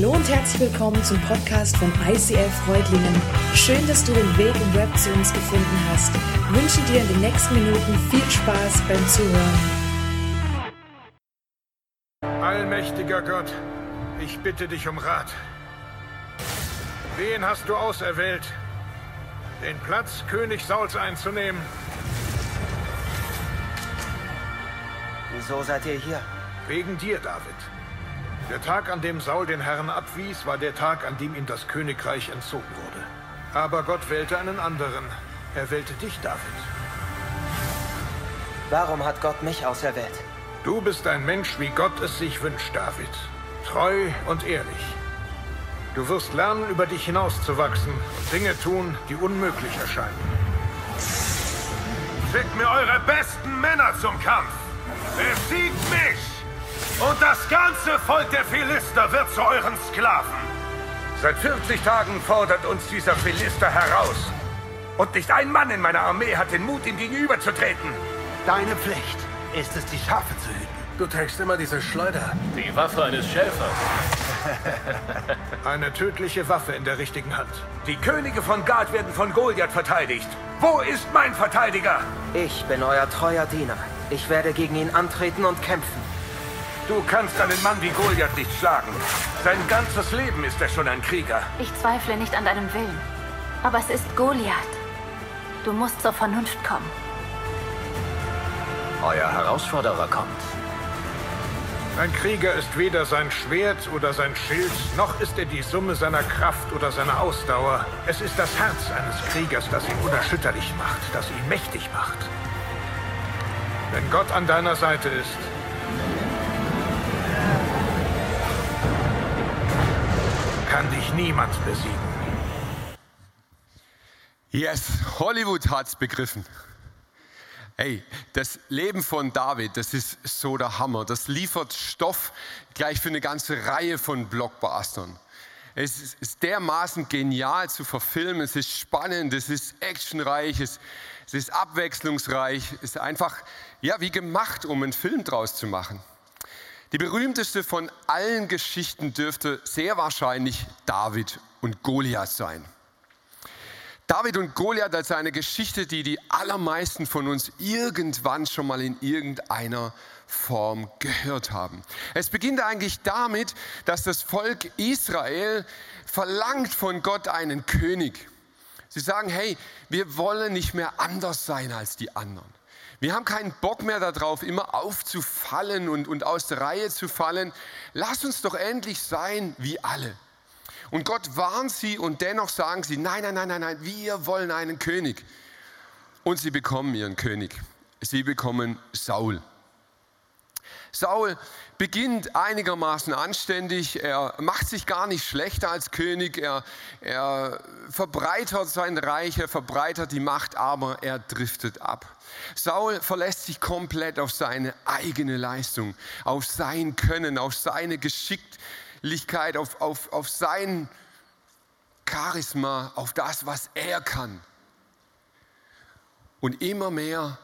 Hallo und herzlich willkommen zum Podcast von ICL Freudlingen. Schön, dass du den Weg im Web zu uns gefunden hast. Ich wünsche dir in den nächsten Minuten viel Spaß beim Zuhören. Allmächtiger Gott, ich bitte dich um Rat. Wen hast du auserwählt, den Platz König Sauls einzunehmen? Wieso seid ihr hier? Wegen dir, David. Der Tag, an dem Saul den Herrn abwies, war der Tag, an dem ihm das Königreich entzogen wurde. Aber Gott wählte einen anderen. Er wählte dich, David. Warum hat Gott mich auserwählt? Du bist ein Mensch, wie Gott es sich wünscht, David. Treu und ehrlich. Du wirst lernen, über dich hinauszuwachsen und Dinge tun, die unmöglich erscheinen. Schickt mir eure besten Männer zum Kampf. Besiegt mich! Und das ganze Volk der Philister wird zu euren Sklaven. Seit 40 Tagen fordert uns dieser Philister heraus. Und nicht ein Mann in meiner Armee hat den Mut, ihm gegenüberzutreten. Deine Pflicht ist es, die Schafe zu hüten. Du trägst immer diese Schleuder. Die Waffe eines Schäfers. Eine tödliche Waffe in der richtigen Hand. Die Könige von Gad werden von Goliath verteidigt. Wo ist mein Verteidiger? Ich bin euer treuer Diener. Ich werde gegen ihn antreten und kämpfen. Du kannst einen Mann wie Goliath nicht schlagen. Sein ganzes Leben ist er schon ein Krieger. Ich zweifle nicht an deinem Willen. Aber es ist Goliath. Du musst zur Vernunft kommen. Euer Herausforderer kommt. Ein Krieger ist weder sein Schwert oder sein Schild, noch ist er die Summe seiner Kraft oder seiner Ausdauer. Es ist das Herz eines Kriegers, das ihn unerschütterlich macht, das ihn mächtig macht. Wenn Gott an deiner Seite ist, kann dich niemand besiegen. Yes, Hollywood hat's begriffen. Hey, das Leben von David, das ist so der Hammer. Das liefert Stoff gleich für eine ganze Reihe von Blockbustern. Es ist dermaßen genial zu verfilmen, es ist spannend, es ist actionreich, es, es ist abwechslungsreich, es ist einfach ja, wie gemacht, um einen Film draus zu machen. Die berühmteste von allen Geschichten dürfte sehr wahrscheinlich David und Goliath sein. David und Goliath als eine Geschichte, die die allermeisten von uns irgendwann schon mal in irgendeiner Form gehört haben. Es beginnt eigentlich damit, dass das Volk Israel verlangt von Gott einen König. Sie sagen, hey, wir wollen nicht mehr anders sein als die anderen. Wir haben keinen Bock mehr darauf, immer aufzufallen und, und aus der Reihe zu fallen. Lass uns doch endlich sein wie alle. Und Gott warnt sie und dennoch sagen sie, nein, nein, nein, nein, nein, wir wollen einen König. Und sie bekommen ihren König. Sie bekommen Saul. Saul beginnt einigermaßen anständig, er macht sich gar nicht schlechter als König, er, er verbreitert sein Reich, er verbreitert die Macht, aber er driftet ab. Saul verlässt sich komplett auf seine eigene Leistung, auf sein Können, auf seine Geschicklichkeit, auf, auf, auf sein Charisma, auf das, was er kann. Und immer mehr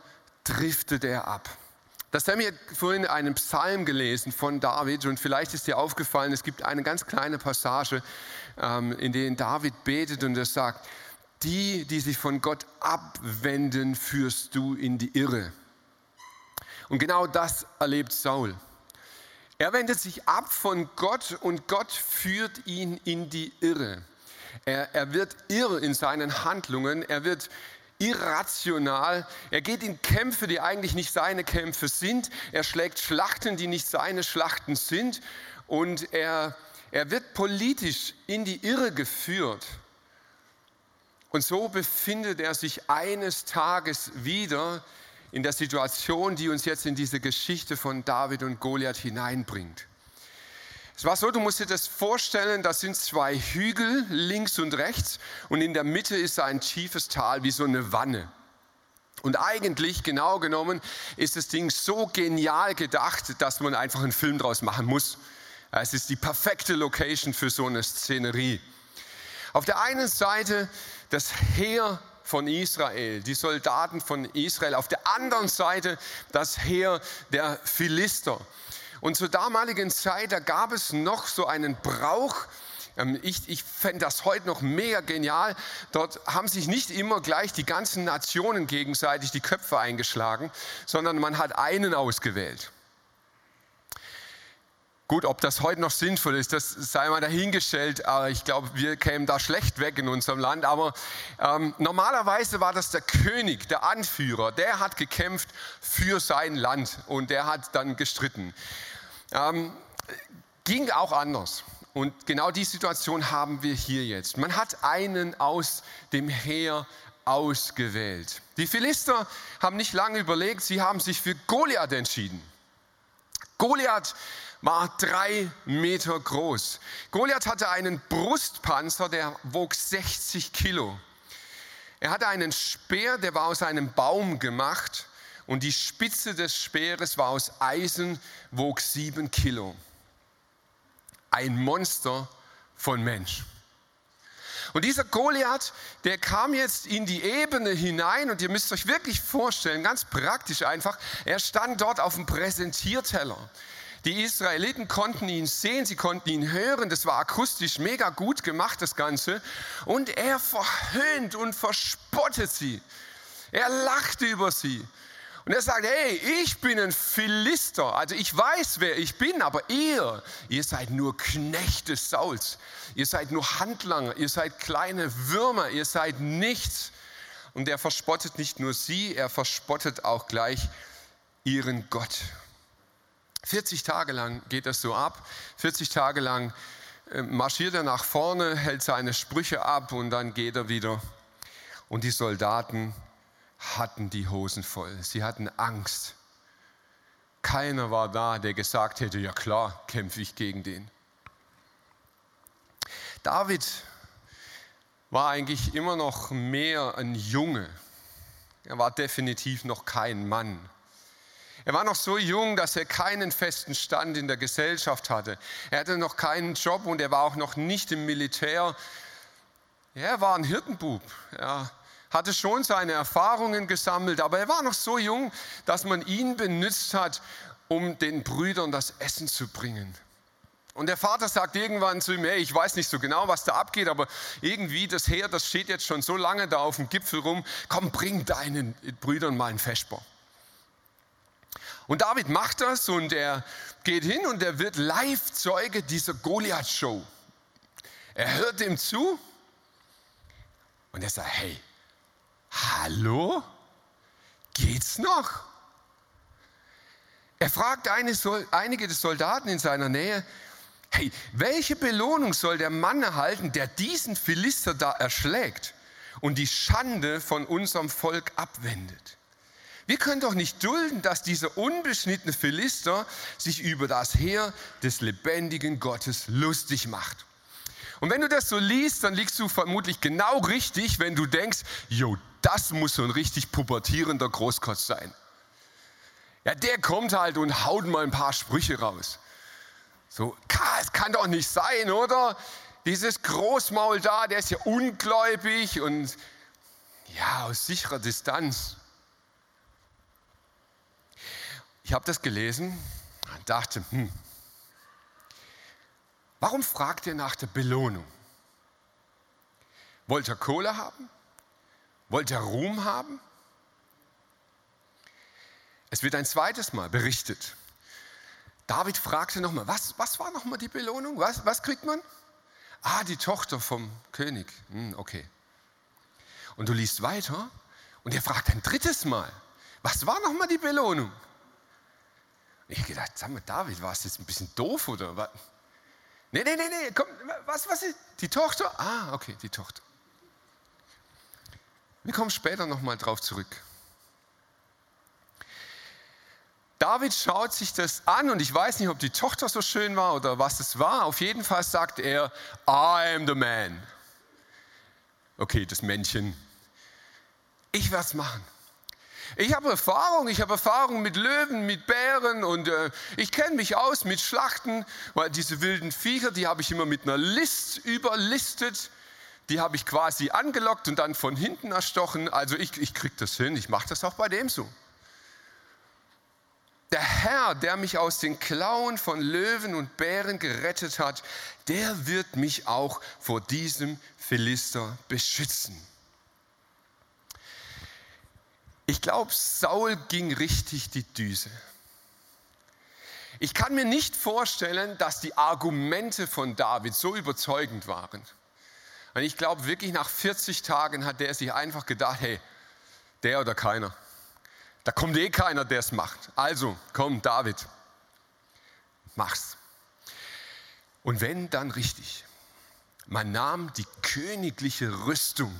driftet er ab. Das haben wir vorhin einen Psalm gelesen von David und vielleicht ist dir aufgefallen, es gibt eine ganz kleine Passage, ähm, in der David betet und er sagt, die, die sich von Gott abwenden, führst du in die Irre. Und genau das erlebt Saul. Er wendet sich ab von Gott und Gott führt ihn in die Irre. Er, er wird irr in seinen Handlungen, er wird irrational. Er geht in Kämpfe, die eigentlich nicht seine Kämpfe sind. Er schlägt Schlachten, die nicht seine Schlachten sind. Und er, er wird politisch in die Irre geführt. Und so befindet er sich eines Tages wieder in der Situation, die uns jetzt in diese Geschichte von David und Goliath hineinbringt. Es war so, du musst dir das vorstellen, das sind zwei Hügel links und rechts und in der Mitte ist ein tiefes Tal wie so eine Wanne. Und eigentlich, genau genommen, ist das Ding so genial gedacht, dass man einfach einen Film draus machen muss. Es ist die perfekte Location für so eine Szenerie. Auf der einen Seite das Heer von Israel, die Soldaten von Israel, auf der anderen Seite das Heer der Philister. Und zur damaligen Zeit, da gab es noch so einen Brauch, ähm, ich, ich fände das heute noch mega genial. Dort haben sich nicht immer gleich die ganzen Nationen gegenseitig die Köpfe eingeschlagen, sondern man hat einen ausgewählt. Gut, ob das heute noch sinnvoll ist, das sei mal dahingestellt. Aber ich glaube, wir kämen da schlecht weg in unserem Land. Aber ähm, normalerweise war das der König, der Anführer. Der hat gekämpft für sein Land und der hat dann gestritten. Ähm, ging auch anders. Und genau die Situation haben wir hier jetzt. Man hat einen aus dem Heer ausgewählt. Die Philister haben nicht lange überlegt, sie haben sich für Goliath entschieden. Goliath war drei Meter groß. Goliath hatte einen Brustpanzer, der wog 60 Kilo. Er hatte einen Speer, der war aus einem Baum gemacht und die Spitze des Speeres war aus Eisen, wog sieben Kilo. Ein Monster von Mensch. Und dieser Goliath, der kam jetzt in die Ebene hinein und ihr müsst euch wirklich vorstellen, ganz praktisch einfach, er stand dort auf dem Präsentierteller. Die Israeliten konnten ihn sehen, sie konnten ihn hören, das war akustisch mega gut gemacht, das Ganze. Und er verhöhnt und verspottet sie. Er lachte über sie. Und er sagt, hey, ich bin ein Philister, also ich weiß, wer ich bin, aber ihr, ihr seid nur Knechte Sauls. Ihr seid nur Handlanger, ihr seid kleine Würmer, ihr seid nichts. Und er verspottet nicht nur sie, er verspottet auch gleich ihren Gott. 40 Tage lang geht das so ab. 40 Tage lang äh, marschiert er nach vorne, hält seine Sprüche ab und dann geht er wieder. Und die Soldaten hatten die Hosen voll. Sie hatten Angst. Keiner war da, der gesagt hätte, ja klar, kämpfe ich gegen den. David war eigentlich immer noch mehr ein Junge. Er war definitiv noch kein Mann. Er war noch so jung, dass er keinen festen Stand in der Gesellschaft hatte. Er hatte noch keinen Job und er war auch noch nicht im Militär. Er war ein Hirtenbub. Er hatte schon seine Erfahrungen gesammelt, aber er war noch so jung, dass man ihn benutzt hat, um den Brüdern das Essen zu bringen. Und der Vater sagt irgendwann zu ihm, hey, ich weiß nicht so genau, was da abgeht, aber irgendwie das Heer, das steht jetzt schon so lange da auf dem Gipfel rum, komm, bring deinen Brüdern mal einen Vesper. Und David macht das und er geht hin und er wird Live-Zeuge dieser Goliath-Show. Er hört ihm zu und er sagt, hey, hallo, geht's noch? Er fragt einige des Soldaten in seiner Nähe, hey, welche Belohnung soll der Mann erhalten, der diesen Philister da erschlägt und die Schande von unserem Volk abwendet? Wir können doch nicht dulden, dass dieser unbeschnittene Philister sich über das Heer des lebendigen Gottes lustig macht. Und wenn du das so liest, dann liegst du vermutlich genau richtig, wenn du denkst, jo, das muss so ein richtig pubertierender Großkotz sein. Ja, der kommt halt und haut mal ein paar Sprüche raus. So, es kann doch nicht sein, oder? Dieses Großmaul da, der ist ja ungläubig und ja, aus sicherer Distanz. Ich habe das gelesen und dachte, hm, warum fragt ihr nach der Belohnung? Wollt ihr Kohle haben? Wollt ihr Ruhm haben? Es wird ein zweites Mal berichtet. David fragte nochmal, was, was war nochmal die Belohnung? Was, was kriegt man? Ah, die Tochter vom König. Hm, okay. Und du liest weiter und er fragt ein drittes Mal, was war nochmal die Belohnung? Ich gedacht, sag mal, David, war es jetzt ein bisschen doof oder was? Nee, nee, nee, nee, komm, was, was ist? Die Tochter? Ah, okay, die Tochter. Wir kommen später nochmal drauf zurück. David schaut sich das an und ich weiß nicht, ob die Tochter so schön war oder was es war. Auf jeden Fall sagt er, I am the man. Okay, das Männchen. Ich werde es machen. Ich habe Erfahrung, ich habe Erfahrung mit Löwen, mit Bären und äh, ich kenne mich aus mit Schlachten, weil diese wilden Viecher, die habe ich immer mit einer List überlistet, die habe ich quasi angelockt und dann von hinten erstochen. Also ich, ich kriege das hin, ich mache das auch bei dem so. der Herr, der mich aus den Klauen von Löwen und Bären gerettet hat, der wird mich auch vor diesem Philister beschützen. Ich glaube, Saul ging richtig die Düse. Ich kann mir nicht vorstellen, dass die Argumente von David so überzeugend waren. Und ich glaube wirklich, nach 40 Tagen hat der sich einfach gedacht, hey, der oder keiner. Da kommt eh keiner, der es macht. Also, komm, David, mach's. Und wenn, dann richtig. Man nahm die königliche Rüstung,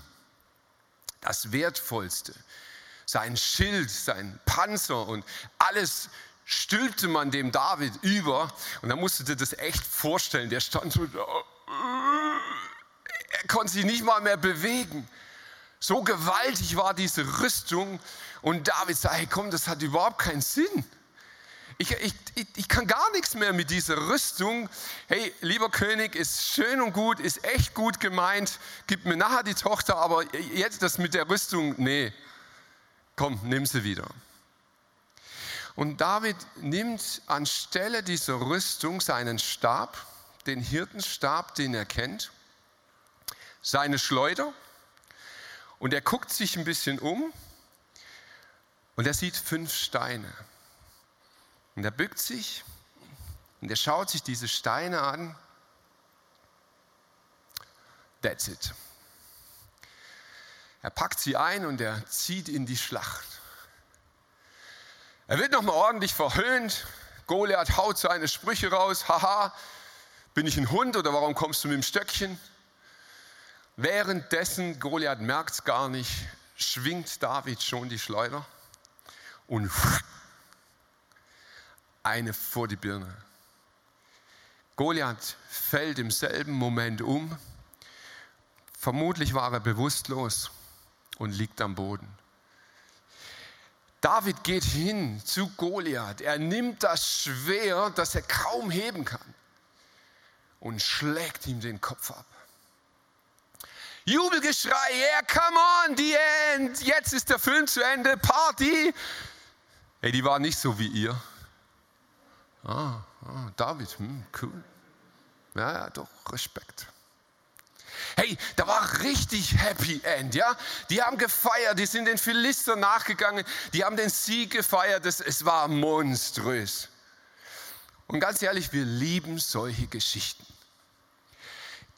das Wertvollste, sein Schild, sein Panzer und alles stülpte man dem David über. Und da musst du das echt vorstellen. Der stand so da. Er konnte sich nicht mal mehr bewegen. So gewaltig war diese Rüstung. Und David sagt, hey komm, das hat überhaupt keinen Sinn. Ich, ich, ich, kann gar nichts mehr mit dieser Rüstung. Hey, lieber König, ist schön und gut, ist echt gut gemeint. Gib mir nachher die Tochter, aber jetzt das mit der Rüstung, nee. Komm, nimm sie wieder. Und David nimmt anstelle dieser Rüstung seinen Stab, den Hirtenstab, den er kennt, seine Schleuder und er guckt sich ein bisschen um und er sieht fünf Steine. Und er bückt sich und er schaut sich diese Steine an. That's it. Er packt sie ein und er zieht in die Schlacht. Er wird nochmal ordentlich verhöhnt. Goliath haut seine Sprüche raus. Haha, bin ich ein Hund oder warum kommst du mit dem Stöckchen? Währenddessen, Goliath merkt es gar nicht, schwingt David schon die Schleuder und eine vor die Birne. Goliath fällt im selben Moment um. Vermutlich war er bewusstlos und liegt am Boden. David geht hin zu Goliath. Er nimmt das Schwert, das er kaum heben kann, und schlägt ihm den Kopf ab. Jubelgeschrei, yeah, come on, the end, jetzt ist der Film zu Ende, Party. Hey, die waren nicht so wie ihr. Ah, ah David, hm, cool. Ja, ja, doch, Respekt. Hey, da war richtig Happy End, ja? Die haben gefeiert, die sind den Philister nachgegangen, die haben den Sieg gefeiert, es, es war monströs. Und ganz ehrlich, wir lieben solche Geschichten.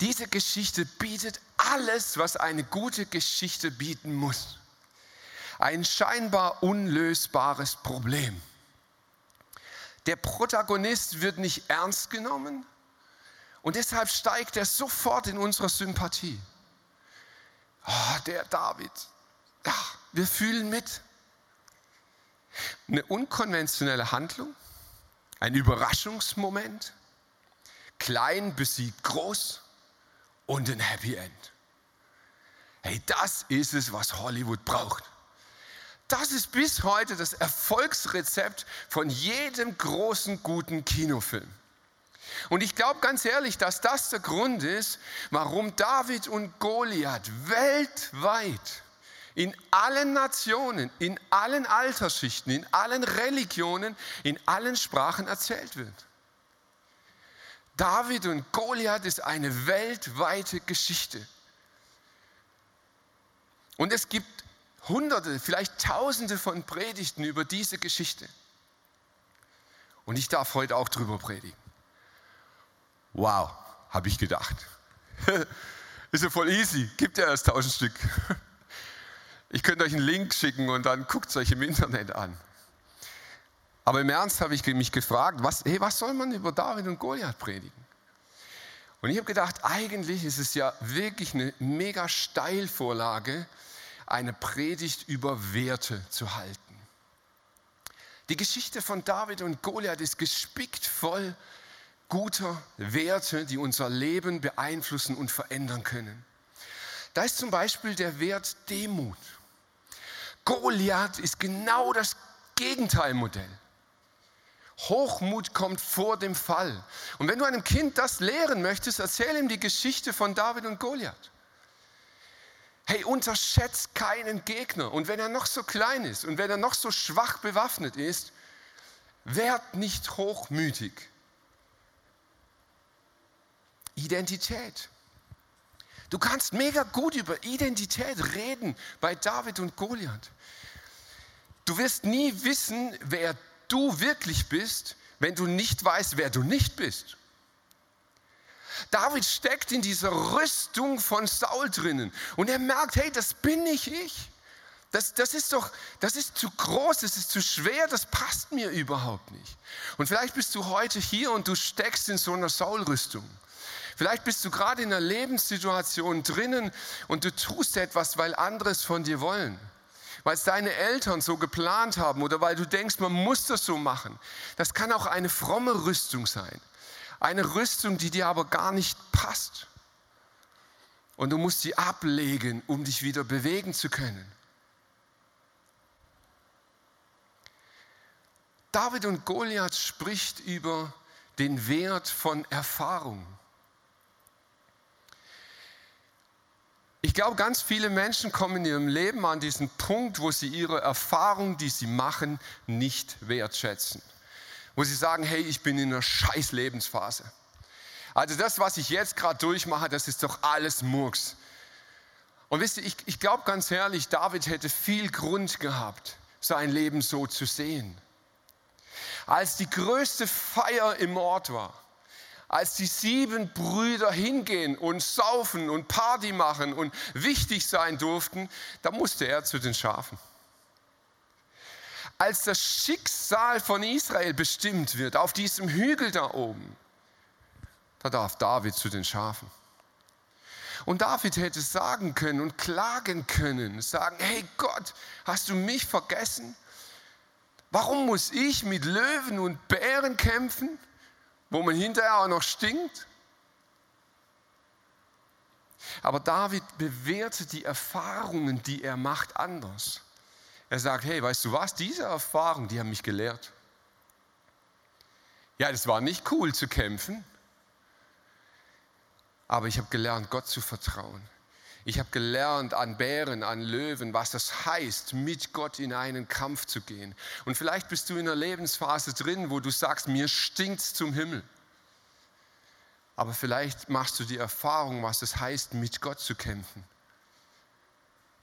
Diese Geschichte bietet alles, was eine gute Geschichte bieten muss. Ein scheinbar unlösbares Problem. Der Protagonist wird nicht ernst genommen, und deshalb steigt er sofort in unserer Sympathie. Oh, der David, ach, wir fühlen mit. Eine unkonventionelle Handlung, ein Überraschungsmoment, klein besiegt groß und ein Happy End. Hey, das ist es, was Hollywood braucht. Das ist bis heute das Erfolgsrezept von jedem großen guten Kinofilm. Und ich glaube ganz ehrlich, dass das der Grund ist, warum David und Goliath weltweit in allen Nationen, in allen Altersschichten, in allen Religionen, in allen Sprachen erzählt wird. David und Goliath ist eine weltweite Geschichte. Und es gibt Hunderte, vielleicht Tausende von Predigten über diese Geschichte. Und ich darf heute auch drüber predigen. Wow, habe ich gedacht. Ist ja voll easy, gibt ja erst tausend Stück. Ich könnte euch einen Link schicken und dann guckt es euch im Internet an. Aber im Ernst habe ich mich gefragt, was, hey, was soll man über David und Goliath predigen? Und ich habe gedacht, eigentlich ist es ja wirklich eine mega Steilvorlage, eine Predigt über Werte zu halten. Die Geschichte von David und Goliath ist gespickt voll guter Werte, die unser Leben beeinflussen und verändern können. Da ist zum Beispiel der Wert Demut. Goliath ist genau das Gegenteilmodell. Hochmut kommt vor dem Fall. Und wenn du einem Kind das lehren möchtest, erzähl ihm die Geschichte von David und Goliath. Hey, unterschätzt keinen Gegner. Und wenn er noch so klein ist und wenn er noch so schwach bewaffnet ist, werd nicht hochmütig. Identität. Du kannst mega gut über Identität reden bei David und Goliath. Du wirst nie wissen, wer du wirklich bist, wenn du nicht weißt, wer du nicht bist. David steckt in dieser Rüstung von Saul drinnen und er merkt, hey, das bin nicht ich. Das, das ist doch, das ist zu groß, das ist zu schwer, das passt mir überhaupt nicht. Und vielleicht bist du heute hier und du steckst in so einer Saulrüstung. Vielleicht bist du gerade in einer Lebenssituation drinnen und du tust etwas, weil anderes von dir wollen. Weil es deine Eltern so geplant haben oder weil du denkst, man muss das so machen. Das kann auch eine fromme Rüstung sein. Eine Rüstung, die dir aber gar nicht passt. Und du musst sie ablegen, um dich wieder bewegen zu können. David und Goliath spricht über den Wert von Erfahrung. Ich glaube, ganz viele Menschen kommen in ihrem Leben an diesen Punkt, wo sie ihre Erfahrung, die sie machen, nicht wertschätzen. Wo sie sagen, hey, ich bin in einer scheiß Lebensphase. Also das, was ich jetzt gerade durchmache, das ist doch alles Murks. Und wisst ihr, ich, ich glaube ganz ehrlich, David hätte viel Grund gehabt, sein Leben so zu sehen. Als die größte Feier im Ort war, als die sieben Brüder hingehen und saufen und Party machen und wichtig sein durften, da musste er zu den Schafen. Als das Schicksal von Israel bestimmt wird, auf diesem Hügel da oben, da darf David zu den Schafen. Und David hätte sagen können und klagen können, sagen, hey Gott, hast du mich vergessen? Warum muss ich mit Löwen und Bären kämpfen? Wo man hinterher auch noch stinkt. Aber David bewertet die Erfahrungen, die er macht, anders. Er sagt, hey, weißt du was, diese Erfahrungen, die haben mich gelehrt. Ja, das war nicht cool zu kämpfen, aber ich habe gelernt, Gott zu vertrauen. Ich habe gelernt an Bären, an Löwen, was das heißt, mit Gott in einen Kampf zu gehen. Und vielleicht bist du in einer Lebensphase drin, wo du sagst, mir stinkt zum Himmel. Aber vielleicht machst du die Erfahrung, was es heißt, mit Gott zu kämpfen.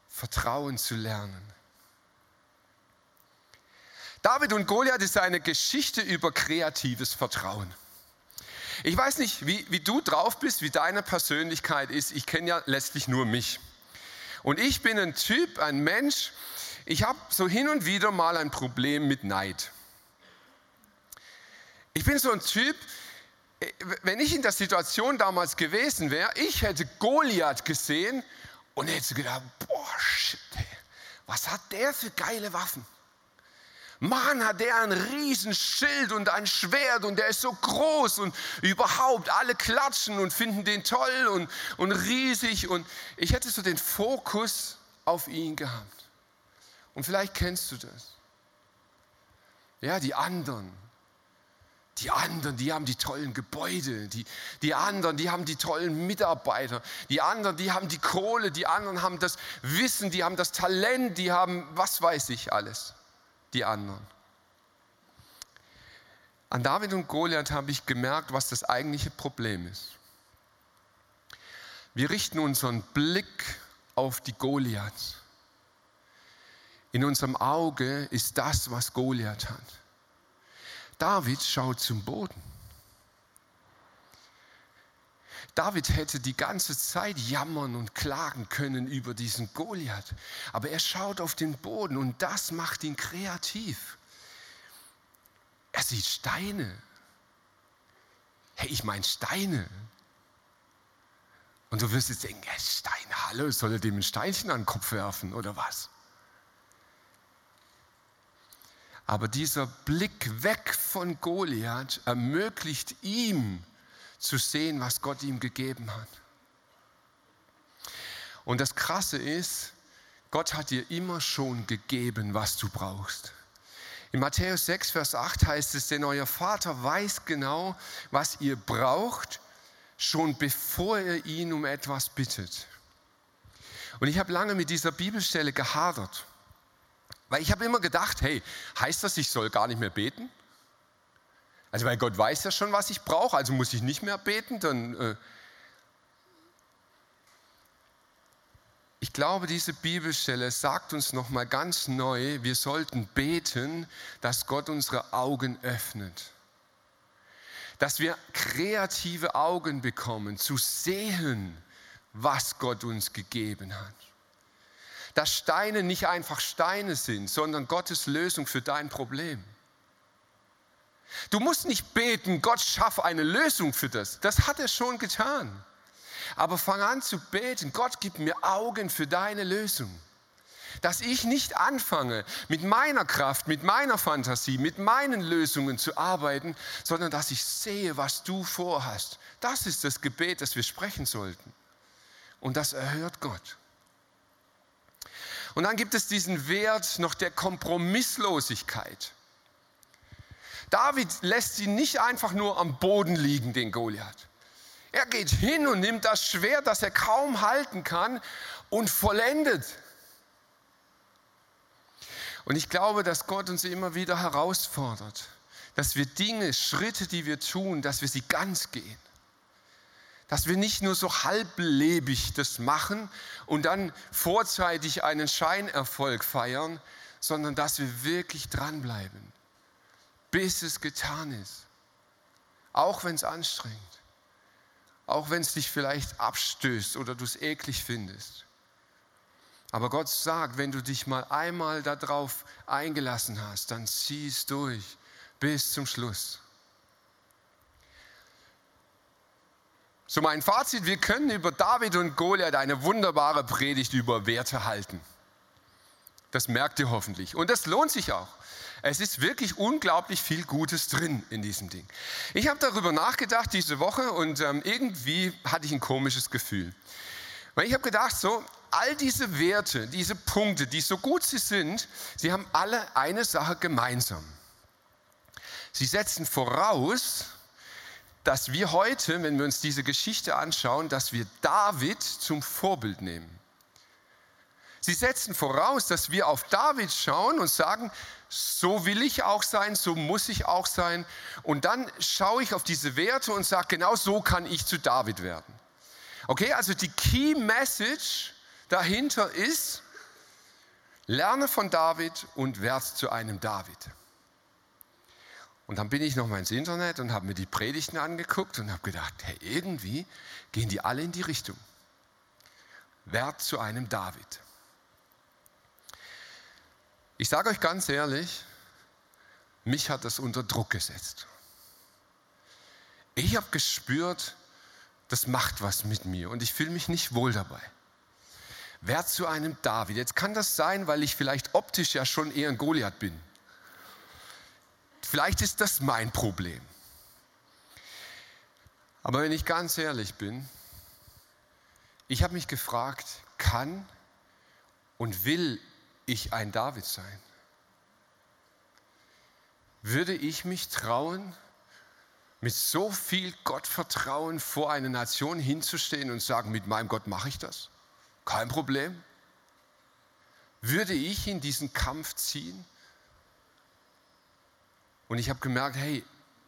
Vertrauen zu lernen. David und Goliath ist eine Geschichte über kreatives Vertrauen. Ich weiß nicht, wie, wie du drauf bist, wie deine Persönlichkeit ist. Ich kenne ja letztlich nur mich. Und ich bin ein Typ, ein Mensch, ich habe so hin und wieder mal ein Problem mit Neid. Ich bin so ein Typ, wenn ich in der Situation damals gewesen wäre, ich hätte Goliath gesehen und hätte gedacht, boah, shit, was hat der für geile Waffen? Mann, hat der ein Riesenschild und ein Schwert und der ist so groß und überhaupt alle klatschen und finden den toll und, und riesig und ich hätte so den Fokus auf ihn gehabt. Und vielleicht kennst du das. Ja, die anderen. Die anderen, die haben die tollen Gebäude, die, die anderen, die haben die tollen Mitarbeiter, die anderen, die haben die Kohle, die anderen haben das Wissen, die haben das Talent, die haben was weiß ich alles die anderen. An David und Goliath habe ich gemerkt, was das eigentliche Problem ist. Wir richten unseren Blick auf die Goliaths. In unserem Auge ist das, was Goliath hat. David schaut zum Boden. David hätte die ganze Zeit jammern und klagen können über diesen Goliath, aber er schaut auf den Boden und das macht ihn kreativ. Er sieht Steine. Hey, ich meine Steine. Und du wirst jetzt denken, ja, Steine, hallo, soll er dem ein Steinchen an den Kopf werfen oder was? Aber dieser Blick weg von Goliath ermöglicht ihm, zu sehen, was Gott ihm gegeben hat. Und das Krasse ist, Gott hat dir immer schon gegeben, was du brauchst. In Matthäus 6, Vers 8 heißt es, denn euer Vater weiß genau, was ihr braucht, schon bevor ihr ihn um etwas bittet. Und ich habe lange mit dieser Bibelstelle gehadert, weil ich habe immer gedacht, hey, heißt das, ich soll gar nicht mehr beten? Also weil Gott weiß ja schon, was ich brauche, also muss ich nicht mehr beten, dann... Äh ich glaube, diese Bibelstelle sagt uns nochmal ganz neu, wir sollten beten, dass Gott unsere Augen öffnet. Dass wir kreative Augen bekommen, zu sehen, was Gott uns gegeben hat. Dass Steine nicht einfach Steine sind, sondern Gottes Lösung für dein Problem. Du musst nicht beten, Gott schaffe eine Lösung für das. Das hat er schon getan. Aber fang an zu beten, Gott gib mir Augen für deine Lösung. Dass ich nicht anfange, mit meiner Kraft, mit meiner Fantasie, mit meinen Lösungen zu arbeiten, sondern dass ich sehe, was du vorhast. Das ist das Gebet, das wir sprechen sollten. Und das erhört Gott. Und dann gibt es diesen Wert noch der Kompromisslosigkeit. David lässt sie nicht einfach nur am Boden liegen, den Goliath. Er geht hin und nimmt das Schwert, das er kaum halten kann, und vollendet. Und ich glaube, dass Gott uns immer wieder herausfordert, dass wir Dinge, Schritte, die wir tun, dass wir sie ganz gehen. Dass wir nicht nur so halblebig das machen und dann vorzeitig einen Scheinerfolg feiern, sondern dass wir wirklich dranbleiben bis es getan ist. Auch wenn es anstrengt. Auch wenn es dich vielleicht abstößt oder du es eklig findest. Aber Gott sagt, wenn du dich mal einmal darauf eingelassen hast, dann zieh es durch bis zum Schluss. So mein Fazit, wir können über David und Goliath eine wunderbare Predigt über Werte halten. Das merkt ihr hoffentlich. Und das lohnt sich auch. Es ist wirklich unglaublich viel Gutes drin in diesem Ding. Ich habe darüber nachgedacht diese Woche und ähm, irgendwie hatte ich ein komisches Gefühl. Weil ich habe gedacht, so, all diese Werte, diese Punkte, die so gut sie sind, sie haben alle eine Sache gemeinsam. Sie setzen voraus, dass wir heute, wenn wir uns diese Geschichte anschauen, dass wir David zum Vorbild nehmen. Sie setzen voraus, dass wir auf David schauen und sagen, so will ich auch sein, so muss ich auch sein. Und dann schaue ich auf diese Werte und sage, genau so kann ich zu David werden. Okay, also die Key Message dahinter ist, lerne von David und werde zu einem David. Und dann bin ich noch mal ins Internet und habe mir die Predigten angeguckt und habe gedacht, hey, irgendwie gehen die alle in die Richtung. Werd zu einem David. Ich sage euch ganz ehrlich, mich hat das unter Druck gesetzt. Ich habe gespürt, das macht was mit mir und ich fühle mich nicht wohl dabei. Wer zu einem David? Jetzt kann das sein, weil ich vielleicht optisch ja schon eher ein Goliath bin. Vielleicht ist das mein Problem. Aber wenn ich ganz ehrlich bin, ich habe mich gefragt, kann und will ich ein David sein? Würde ich mich trauen, mit so viel Gottvertrauen vor eine Nation hinzustehen und sagen, mit meinem Gott mache ich das? Kein Problem. Würde ich in diesen Kampf ziehen? Und ich habe gemerkt, hey,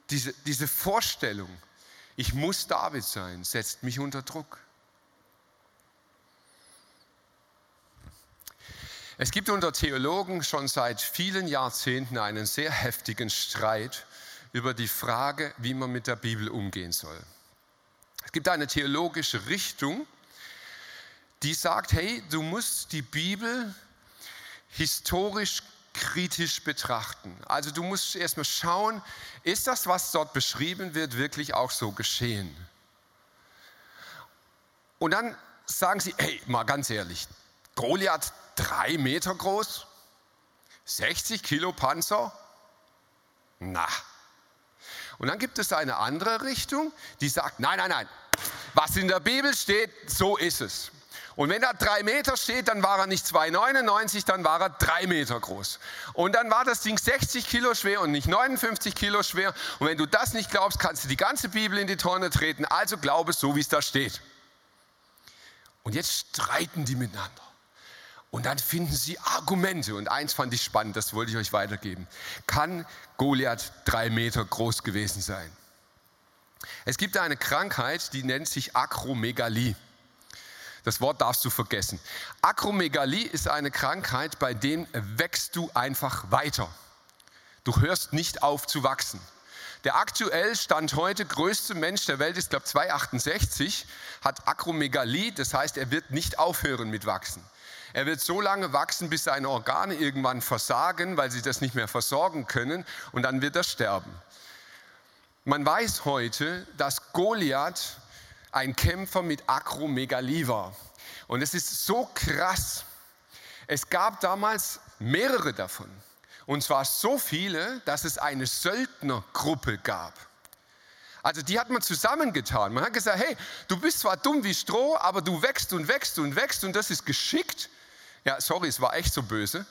diese, diese Vorstellung, ich muss David sein, setzt mich unter Druck. Es gibt unter Theologen schon seit vielen Jahrzehnten einen sehr heftigen Streit über die Frage, wie man mit der Bibel umgehen soll. Es gibt eine theologische Richtung, die sagt, hey, du musst die Bibel historisch kritisch betrachten. Also du musst erstmal schauen, ist das, was dort beschrieben wird, wirklich auch so geschehen? Und dann sagen sie, hey, mal ganz ehrlich, Goliath drei Meter groß, 60 Kilo Panzer? Na. Und dann gibt es eine andere Richtung, die sagt, nein, nein, nein, was in der Bibel steht, so ist es. Und wenn da drei Meter steht, dann war er nicht 2,99, dann war er drei Meter groß. Und dann war das Ding 60 Kilo schwer und nicht 59 Kilo schwer. Und wenn du das nicht glaubst, kannst du die ganze Bibel in die Tonne treten. Also glaube es so, wie es da steht. Und jetzt streiten die miteinander. Und dann finden sie Argumente. Und eins fand ich spannend, das wollte ich euch weitergeben. Kann Goliath drei Meter groß gewesen sein? Es gibt eine Krankheit, die nennt sich Akromegalie. Das Wort darfst du vergessen. Akromegalie ist eine Krankheit, bei der wächst du einfach weiter. Du hörst nicht auf zu wachsen. Der aktuell Stand heute größte Mensch der Welt ist, glaube ich, 268, hat Akromegalie, das heißt, er wird nicht aufhören mit Wachsen. Er wird so lange wachsen, bis seine Organe irgendwann versagen, weil sie das nicht mehr versorgen können, und dann wird er sterben. Man weiß heute, dass Goliath ein Kämpfer mit Akromegalie war. Und es ist so krass. Es gab damals mehrere davon. Und zwar so viele, dass es eine Söldnergruppe gab. Also die hat man zusammengetan. Man hat gesagt, hey, du bist zwar dumm wie Stroh, aber du wächst und wächst und wächst und das ist geschickt. Ja, sorry, es war echt so böse.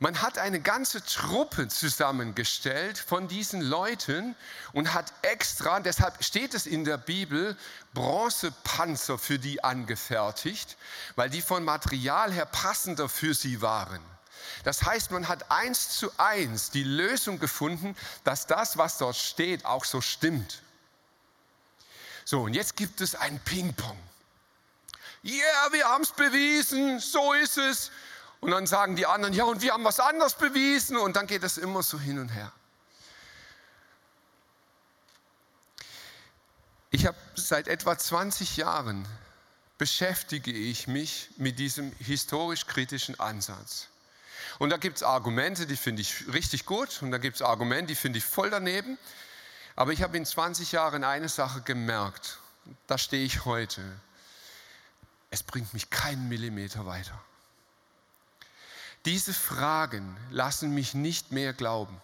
Man hat eine ganze Truppe zusammengestellt von diesen Leuten und hat extra, deshalb steht es in der Bibel, Bronzepanzer für die angefertigt, weil die von Material her passender für sie waren. Das heißt, man hat eins zu eins die Lösung gefunden, dass das, was dort steht, auch so stimmt. So, und jetzt gibt es ein Ping-Pong. Yeah, wir haben es bewiesen, so ist es. Und dann sagen die anderen, ja, und wir haben was anderes bewiesen. Und dann geht es immer so hin und her. Ich habe seit etwa 20 Jahren beschäftige ich mich mit diesem historisch-kritischen Ansatz. Und da gibt es Argumente, die finde ich richtig gut und da gibt es Argumente, die finde ich voll daneben. Aber ich habe in 20 Jahren eine Sache gemerkt, da stehe ich heute. Es bringt mich keinen Millimeter weiter. Diese Fragen lassen mich nicht mehr glauben.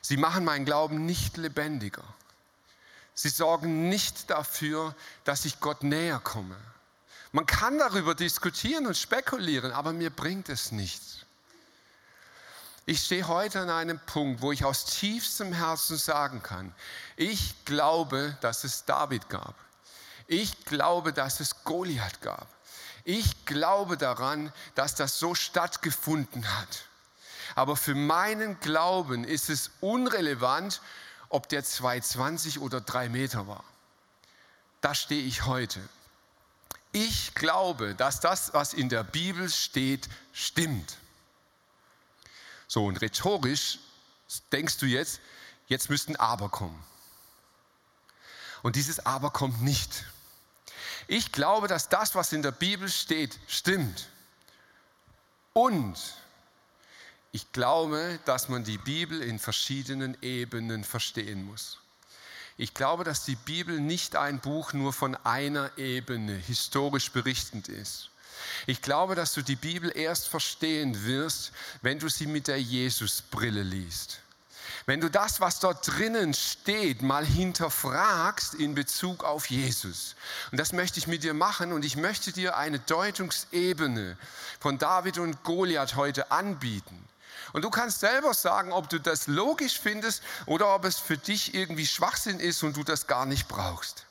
Sie machen meinen Glauben nicht lebendiger. Sie sorgen nicht dafür, dass ich Gott näher komme. Man kann darüber diskutieren und spekulieren, aber mir bringt es nichts. Ich stehe heute an einem Punkt, wo ich aus tiefstem Herzen sagen kann, ich glaube, dass es David gab. Ich glaube, dass es Goliath gab. Ich glaube daran, dass das so stattgefunden hat. Aber für meinen Glauben ist es unrelevant, ob der 2,20 oder 3 Meter war. Da stehe ich heute. Ich glaube, dass das, was in der Bibel steht, stimmt. So, und rhetorisch denkst du jetzt, jetzt müsste ein Aber kommen. Und dieses Aber kommt nicht. Ich glaube, dass das, was in der Bibel steht, stimmt. Und ich glaube, dass man die Bibel in verschiedenen Ebenen verstehen muss. Ich glaube, dass die Bibel nicht ein Buch nur von einer Ebene historisch berichtend ist. Ich glaube, dass du die Bibel erst verstehen wirst, wenn du sie mit der Jesusbrille liest. Wenn du das, was dort drinnen steht, mal hinterfragst in Bezug auf Jesus. Und das möchte ich mit dir machen und ich möchte dir eine Deutungsebene von David und Goliath heute anbieten. Und du kannst selber sagen, ob du das logisch findest oder ob es für dich irgendwie Schwachsinn ist und du das gar nicht brauchst.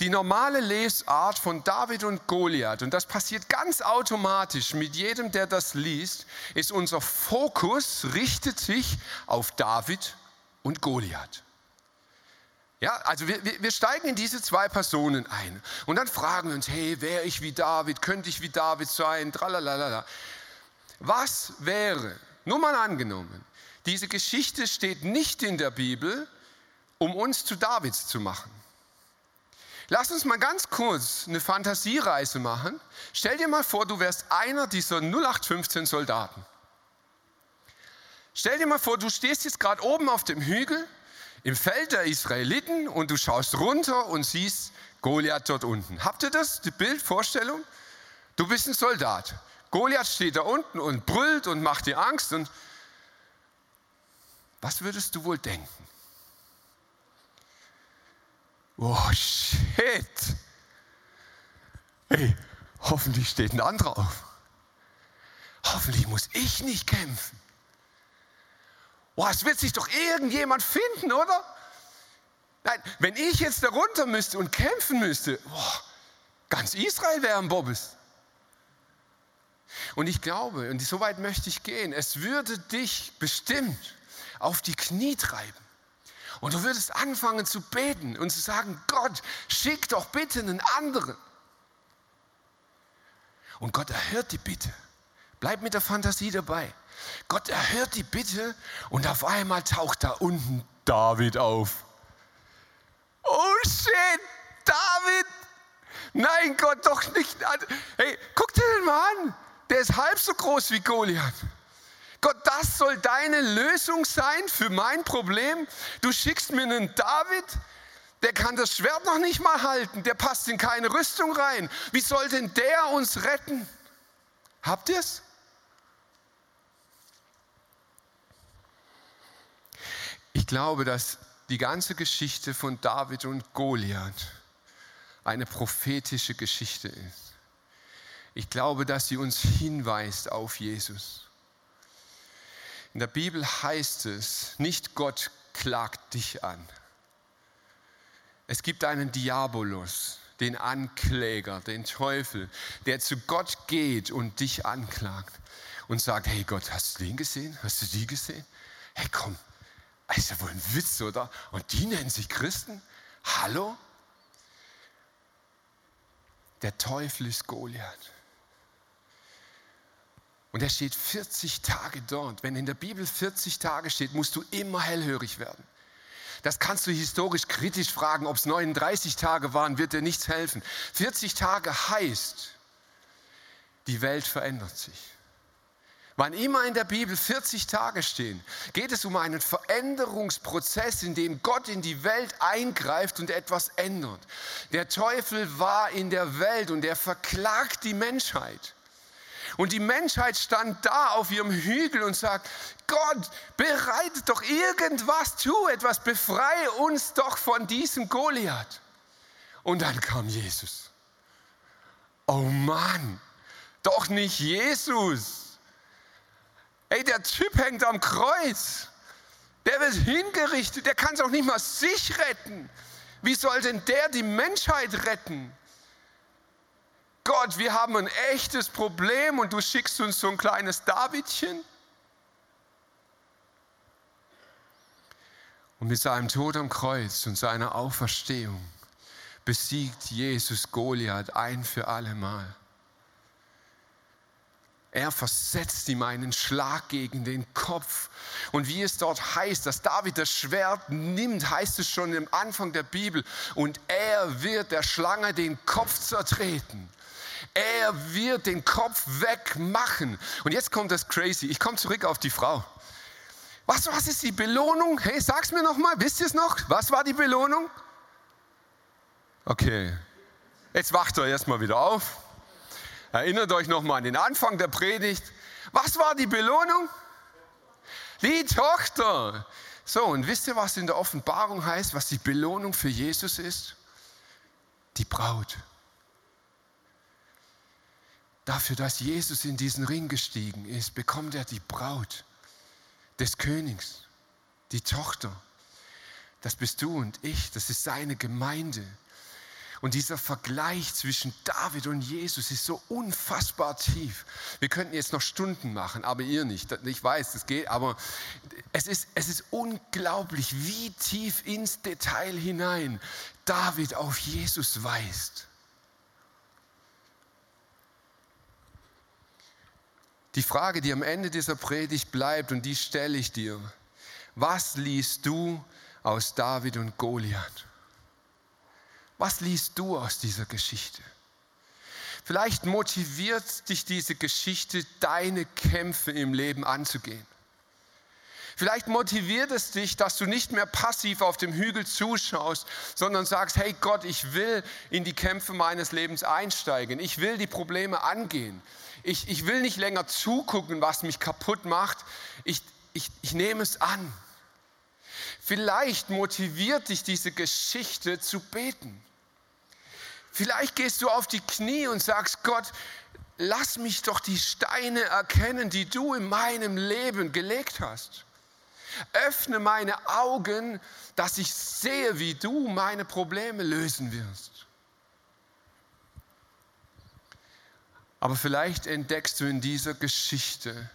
Die normale Lesart von David und Goliath, und das passiert ganz automatisch mit jedem, der das liest, ist unser Fokus richtet sich auf David und Goliath. Ja, also wir, wir steigen in diese zwei Personen ein und dann fragen wir uns, hey, wäre ich wie David, könnte ich wie David sein, tralalala. Was wäre, nur mal angenommen, diese Geschichte steht nicht in der Bibel, um uns zu Davids zu machen. Lass uns mal ganz kurz eine Fantasiereise machen. Stell dir mal vor, du wärst einer dieser 0815 Soldaten. Stell dir mal vor, du stehst jetzt gerade oben auf dem Hügel im Feld der Israeliten und du schaust runter und siehst Goliath dort unten. Habt ihr das, die Bildvorstellung? Du bist ein Soldat. Goliath steht da unten und brüllt und macht dir Angst. Und was würdest du wohl denken? Oh shit. Hey, hoffentlich steht ein anderer auf. Hoffentlich muss ich nicht kämpfen. Boah, es wird sich doch irgendjemand finden, oder? Nein, wenn ich jetzt da runter müsste und kämpfen müsste, boah, ganz Israel wäre am Bobbes. Und ich glaube, und so weit möchte ich gehen, es würde dich bestimmt auf die Knie treiben. Und du würdest anfangen zu beten und zu sagen, Gott, schick doch bitte einen anderen. Und Gott erhört die Bitte. Bleib mit der Fantasie dabei. Gott erhört die Bitte und auf einmal taucht da unten David auf. Oh shit, David! Nein, Gott, doch nicht. Hey, guck dir den mal an. Der ist halb so groß wie Goliath. Gott, das soll deine Lösung sein für mein Problem. Du schickst mir einen David, der kann das Schwert noch nicht mal halten, der passt in keine Rüstung rein. Wie soll denn der uns retten? Habt ihr es? Ich glaube, dass die ganze Geschichte von David und Goliath eine prophetische Geschichte ist. Ich glaube, dass sie uns hinweist auf Jesus. In der Bibel heißt es, nicht Gott klagt dich an. Es gibt einen Diabolus, den Ankläger, den Teufel, der zu Gott geht und dich anklagt und sagt, hey Gott, hast du den gesehen? Hast du die gesehen? Hey komm, ist ja wohl ein Witz, oder? Und die nennen sich Christen? Hallo? Der Teufel ist Goliath. Und er steht 40 Tage dort. Wenn in der Bibel 40 Tage steht, musst du immer hellhörig werden. Das kannst du historisch kritisch fragen, ob es 39 Tage waren, wird dir nichts helfen. 40 Tage heißt, die Welt verändert sich. Wann immer in der Bibel 40 Tage stehen, geht es um einen Veränderungsprozess, in dem Gott in die Welt eingreift und etwas ändert. Der Teufel war in der Welt und er verklagt die Menschheit. Und die Menschheit stand da auf ihrem Hügel und sagt, Gott, bereite doch irgendwas, tu etwas, befreie uns doch von diesem Goliath. Und dann kam Jesus. Oh Mann, doch nicht Jesus. Ey, der Typ hängt am Kreuz. Der wird hingerichtet, der kann es auch nicht mal sich retten. Wie soll denn der die Menschheit retten? Gott, wir haben ein echtes Problem und du schickst uns so ein kleines Davidchen? Und mit seinem Tod am Kreuz und seiner Auferstehung besiegt Jesus Goliath ein für alle Mal. Er versetzt ihm einen Schlag gegen den Kopf. Und wie es dort heißt, dass David das Schwert nimmt, heißt es schon im Anfang der Bibel. Und er wird der Schlange den Kopf zertreten. Er wird den Kopf wegmachen. Und jetzt kommt das Crazy. Ich komme zurück auf die Frau. Was, was ist die Belohnung? Hey, sag's mir noch mal. Wisst ihr es noch? Was war die Belohnung? Okay. Jetzt wacht ihr erstmal wieder auf. Erinnert euch noch mal an den Anfang der Predigt. Was war die Belohnung? Die Tochter. So, und wisst ihr, was in der Offenbarung heißt, was die Belohnung für Jesus ist? Die Braut dafür, dass Jesus in diesen Ring gestiegen ist, bekommt er die Braut des Königs, die Tochter. Das bist du und ich, das ist seine Gemeinde. Und dieser Vergleich zwischen David und Jesus ist so unfassbar tief. Wir könnten jetzt noch Stunden machen, aber ihr nicht. Ich weiß, das geht, aber es ist, es ist unglaublich, wie tief ins Detail hinein David auf Jesus weist. Die Frage, die am Ende dieser Predigt bleibt, und die stelle ich dir. Was liest du aus David und Goliath? Was liest du aus dieser Geschichte? Vielleicht motiviert dich diese Geschichte, deine Kämpfe im Leben anzugehen. Vielleicht motiviert es dich, dass du nicht mehr passiv auf dem Hügel zuschaust, sondern sagst, hey Gott, ich will in die Kämpfe meines Lebens einsteigen. Ich will die Probleme angehen. Ich, ich will nicht länger zugucken, was mich kaputt macht. Ich, ich, ich nehme es an. Vielleicht motiviert dich diese Geschichte zu beten. Vielleicht gehst du auf die Knie und sagst, Gott, lass mich doch die Steine erkennen, die du in meinem Leben gelegt hast. Öffne meine Augen, dass ich sehe, wie du meine Probleme lösen wirst. Aber vielleicht entdeckst du in dieser Geschichte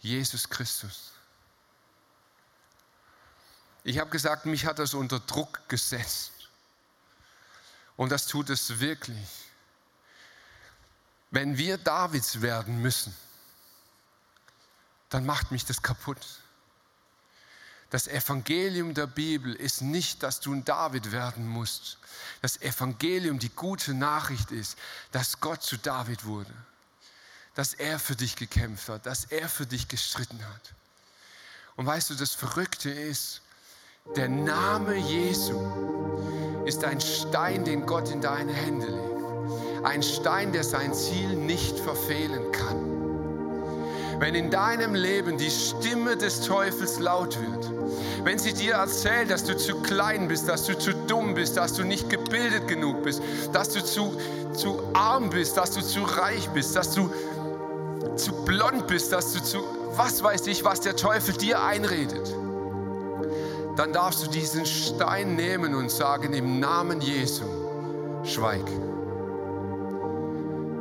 Jesus Christus. Ich habe gesagt, mich hat das unter Druck gesetzt. Und das tut es wirklich. Wenn wir Davids werden müssen, dann macht mich das kaputt. Das Evangelium der Bibel ist nicht, dass du ein David werden musst. Das Evangelium, die gute Nachricht ist, dass Gott zu David wurde, dass er für dich gekämpft hat, dass er für dich gestritten hat. Und weißt du, das Verrückte ist, der Name Jesu ist ein Stein, den Gott in deine Hände legt. Ein Stein, der sein Ziel nicht verfehlen kann. Wenn in deinem Leben die Stimme des Teufels laut wird, wenn sie dir erzählt, dass du zu klein bist, dass du zu dumm bist, dass du nicht gebildet genug bist, dass du zu, zu arm bist, dass du zu reich bist, dass du zu blond bist, dass du zu, was weiß ich, was der Teufel dir einredet, dann darfst du diesen Stein nehmen und sagen im Namen Jesu, schweig,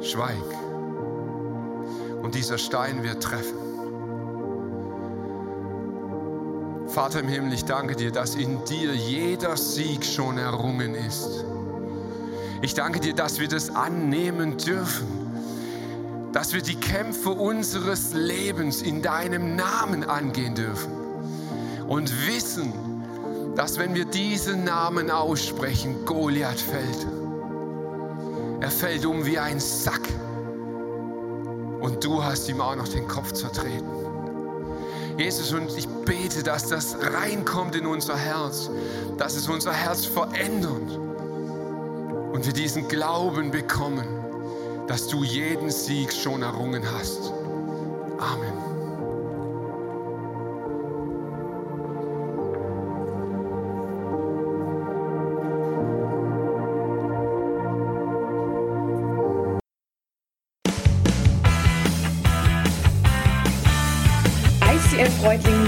schweig. Und dieser Stein wird treffen. Vater im Himmel, ich danke dir, dass in dir jeder Sieg schon errungen ist. Ich danke dir, dass wir das annehmen dürfen, dass wir die Kämpfe unseres Lebens in deinem Namen angehen dürfen und wissen, dass wenn wir diesen Namen aussprechen, Goliath fällt. Er fällt um wie ein Sack. Und du hast ihm auch noch den Kopf zertreten. Jesus, und ich bete, dass das reinkommt in unser Herz, dass es unser Herz verändert und wir diesen Glauben bekommen, dass du jeden Sieg schon errungen hast. Amen.